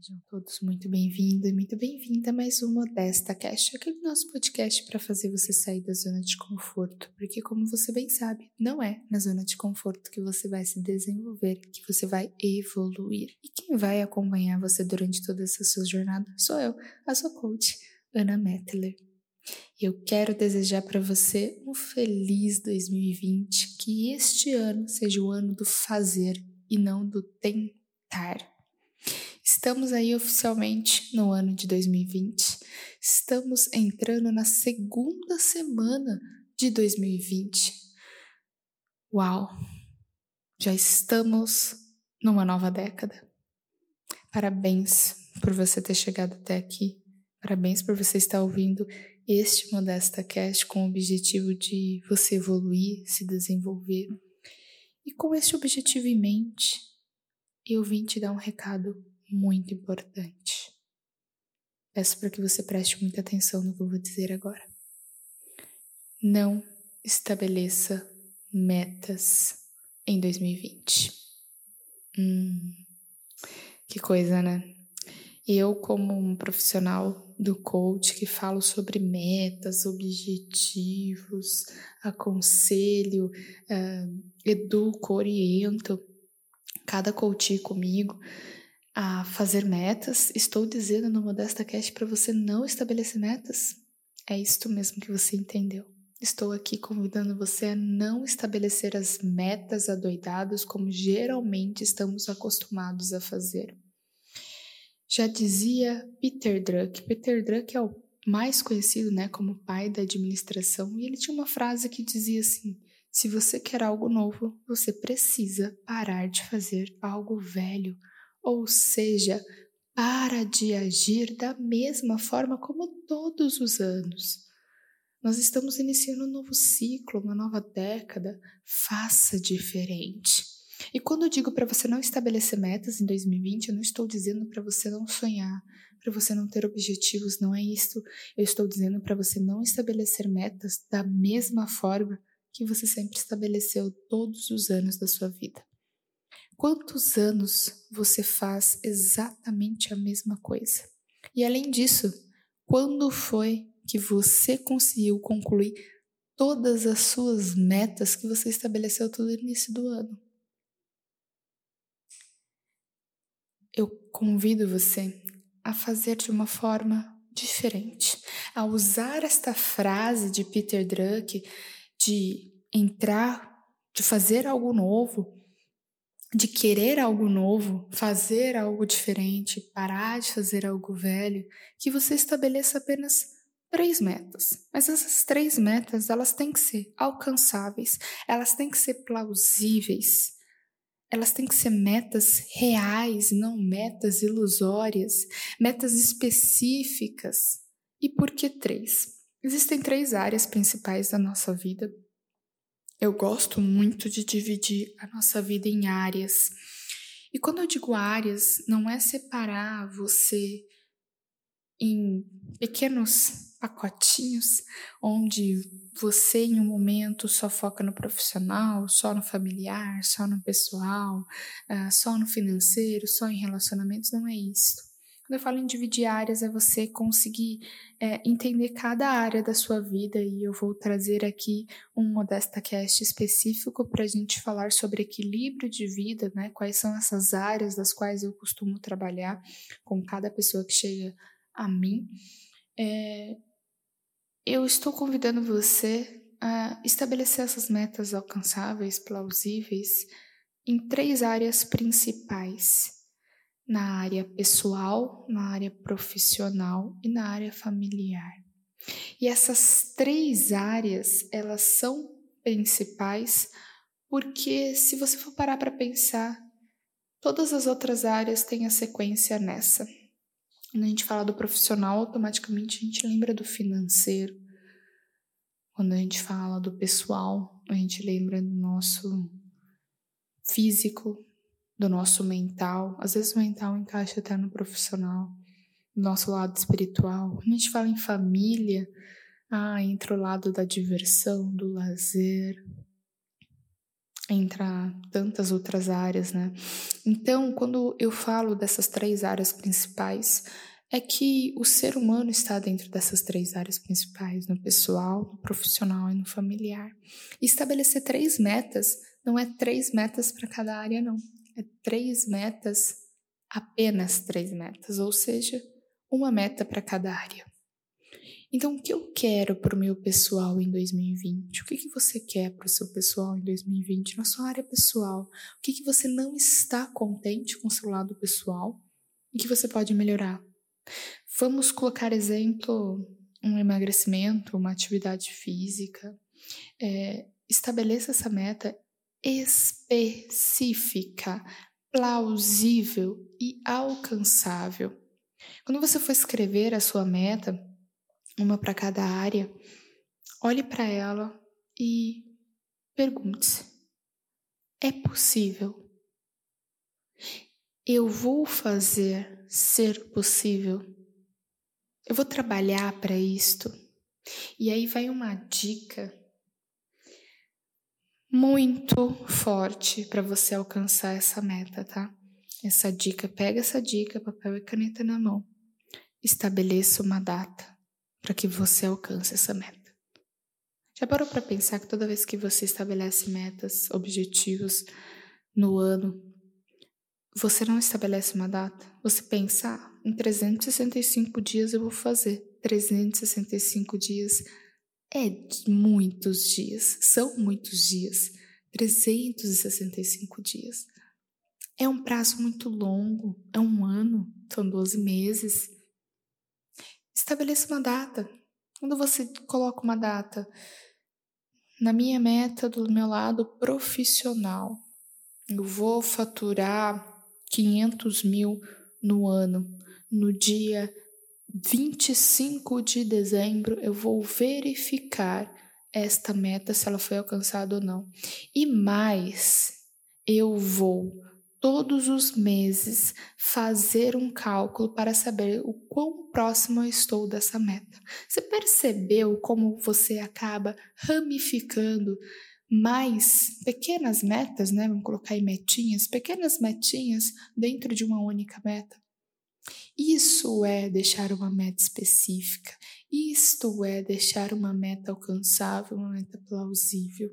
Sejam todos muito bem-vindos e muito bem-vinda a mais um Modesta Cast, aquele nosso podcast para fazer você sair da zona de conforto, porque como você bem sabe, não é na zona de conforto que você vai se desenvolver, que você vai evoluir. E quem vai acompanhar você durante toda essa sua jornada sou eu, a sua coach, Ana Mettler. Eu quero desejar para você um feliz 2020, que este ano seja o ano do fazer e não do tentar. Estamos aí oficialmente no ano de 2020. Estamos entrando na segunda semana de 2020. Uau! Já estamos numa nova década. Parabéns por você ter chegado até aqui. Parabéns por você estar ouvindo este Modesta Cast com o objetivo de você evoluir, se desenvolver. E com este objetivo em mente, eu vim te dar um recado muito importante. Peço para que você preste muita atenção no que eu vou dizer agora. Não estabeleça metas em 2020. Hum, que coisa, né? Eu, como um profissional do coach que falo sobre metas, objetivos, aconselho, uh, educo, oriento cada coach comigo, a fazer metas. Estou dizendo no Modesta Cast para você não estabelecer metas. É isto mesmo que você entendeu. Estou aqui convidando você a não estabelecer as metas adoidadas como geralmente estamos acostumados a fazer. Já dizia Peter Druck. Peter Druck é o mais conhecido, né, como pai da administração, e ele tinha uma frase que dizia assim: se você quer algo novo, você precisa parar de fazer algo velho ou seja, para de agir da mesma forma como todos os anos. Nós estamos iniciando um novo ciclo, uma nova década. Faça diferente. E quando eu digo para você não estabelecer metas em 2020, eu não estou dizendo para você não sonhar, para você não ter objetivos, não é isso. Eu estou dizendo para você não estabelecer metas da mesma forma que você sempre estabeleceu todos os anos da sua vida. Quantos anos você faz exatamente a mesma coisa? E além disso, quando foi que você conseguiu concluir todas as suas metas que você estabeleceu todo início do ano? Eu convido você a fazer de uma forma diferente, a usar esta frase de Peter Druck de entrar, de fazer algo novo de querer algo novo, fazer algo diferente, parar de fazer algo velho, que você estabeleça apenas três metas. Mas essas três metas, elas têm que ser alcançáveis, elas têm que ser plausíveis. Elas têm que ser metas reais, não metas ilusórias, metas específicas. E por que três? Existem três áreas principais da nossa vida eu gosto muito de dividir a nossa vida em áreas. E quando eu digo áreas, não é separar você em pequenos pacotinhos, onde você em um momento só foca no profissional, só no familiar, só no pessoal, ah, só no financeiro, só em relacionamentos, não é isso. Quando eu falo em dividir áreas, é você conseguir é, entender cada área da sua vida e eu vou trazer aqui um Modesta Cast específico para a gente falar sobre equilíbrio de vida, né? Quais são essas áreas das quais eu costumo trabalhar com cada pessoa que chega a mim. É, eu estou convidando você a estabelecer essas metas alcançáveis, plausíveis, em três áreas principais na área pessoal, na área profissional e na área familiar. E essas três áreas, elas são principais porque se você for parar para pensar, todas as outras áreas têm a sequência nessa. Quando a gente fala do profissional, automaticamente a gente lembra do financeiro. Quando a gente fala do pessoal, a gente lembra do nosso físico, do nosso mental. Às vezes o mental encaixa até no profissional, no nosso lado espiritual. Quando a gente fala em família, ah, entra o lado da diversão, do lazer. entra tantas outras áreas, né? Então, quando eu falo dessas três áreas principais, é que o ser humano está dentro dessas três áreas principais, no pessoal, no profissional e no familiar. E estabelecer três metas não é três metas para cada área, não. É três metas, apenas três metas, ou seja, uma meta para cada área. Então, o que eu quero para o meu pessoal em 2020? O que, que você quer para o seu pessoal em 2020 na sua área pessoal? O que, que você não está contente com o seu lado pessoal e que você pode melhorar? Vamos colocar exemplo um emagrecimento, uma atividade física. É, estabeleça essa meta específica, plausível e alcançável. Quando você for escrever a sua meta, uma para cada área, olhe para ela e pergunte-se: é possível? Eu vou fazer ser possível? Eu vou trabalhar para isto? E aí vai uma dica muito forte para você alcançar essa meta, tá? Essa dica, pega essa dica, papel e caneta na mão. Estabeleça uma data para que você alcance essa meta. Já parou para pensar que toda vez que você estabelece metas, objetivos no ano, você não estabelece uma data? Você pensa, ah, em 365 dias eu vou fazer. 365 dias é muitos dias, são muitos dias. 365 dias. É um prazo muito longo, é um ano, são 12 meses. Estabeleça uma data. Quando você coloca uma data, na minha meta do meu lado profissional, eu vou faturar 500 mil no ano. No dia 25 de dezembro, eu vou verificar esta meta, se ela foi alcançada ou não. E mais, eu vou todos os meses fazer um cálculo para saber o quão próximo eu estou dessa meta. Você percebeu como você acaba ramificando mais pequenas metas, né? Vamos colocar aí metinhas, pequenas metinhas dentro de uma única meta. Isso é deixar uma meta específica. Isto é deixar uma meta alcançável, uma meta plausível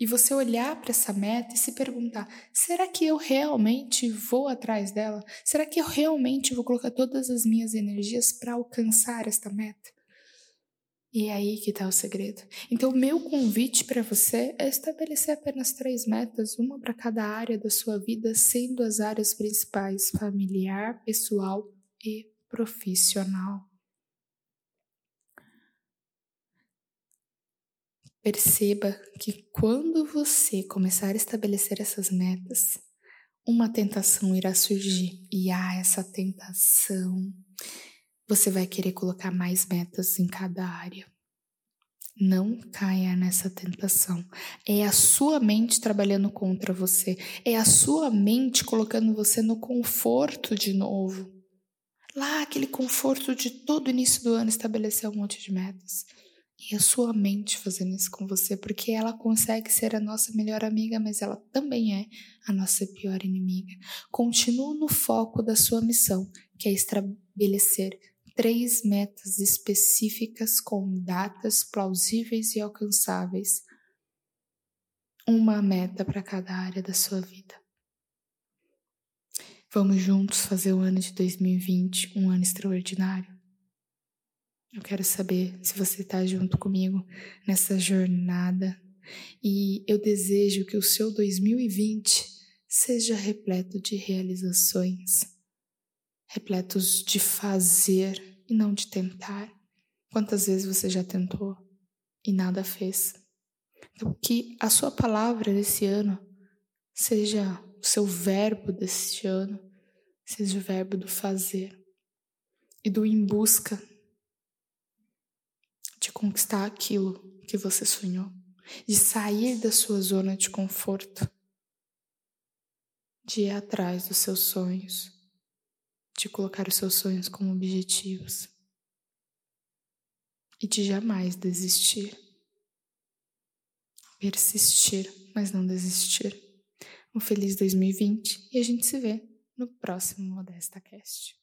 e você olhar para essa meta e se perguntar: será que eu realmente vou atrás dela? Será que eu realmente vou colocar todas as minhas energias para alcançar esta meta? E é aí que está o segredo. Então, o meu convite para você é estabelecer apenas três metas, uma para cada área da sua vida, sendo as áreas principais familiar, pessoal e profissional. Perceba que quando você começar a estabelecer essas metas, uma tentação irá surgir. E há essa tentação. Você vai querer colocar mais metas em cada área. Não caia nessa tentação. É a sua mente trabalhando contra você. É a sua mente colocando você no conforto de novo. Lá, aquele conforto de todo início do ano estabelecer um monte de metas. E a sua mente fazendo isso com você, porque ela consegue ser a nossa melhor amiga, mas ela também é a nossa pior inimiga. Continue no foco da sua missão, que é estabelecer três metas específicas com datas plausíveis e alcançáveis. Uma meta para cada área da sua vida. Vamos juntos fazer o ano de 2020 um ano extraordinário? Eu quero saber se você está junto comigo nessa jornada e eu desejo que o seu 2020 seja repleto de realizações, repletos de fazer e não de tentar. Quantas vezes você já tentou e nada fez? Então, que a sua palavra desse ano seja o seu verbo desse ano, seja o verbo do fazer e do em busca de conquistar aquilo que você sonhou, de sair da sua zona de conforto, de ir atrás dos seus sonhos, de colocar os seus sonhos como objetivos e de jamais desistir. persistir, mas não desistir. Um feliz 2020 e a gente se vê no próximo Modesta Cast.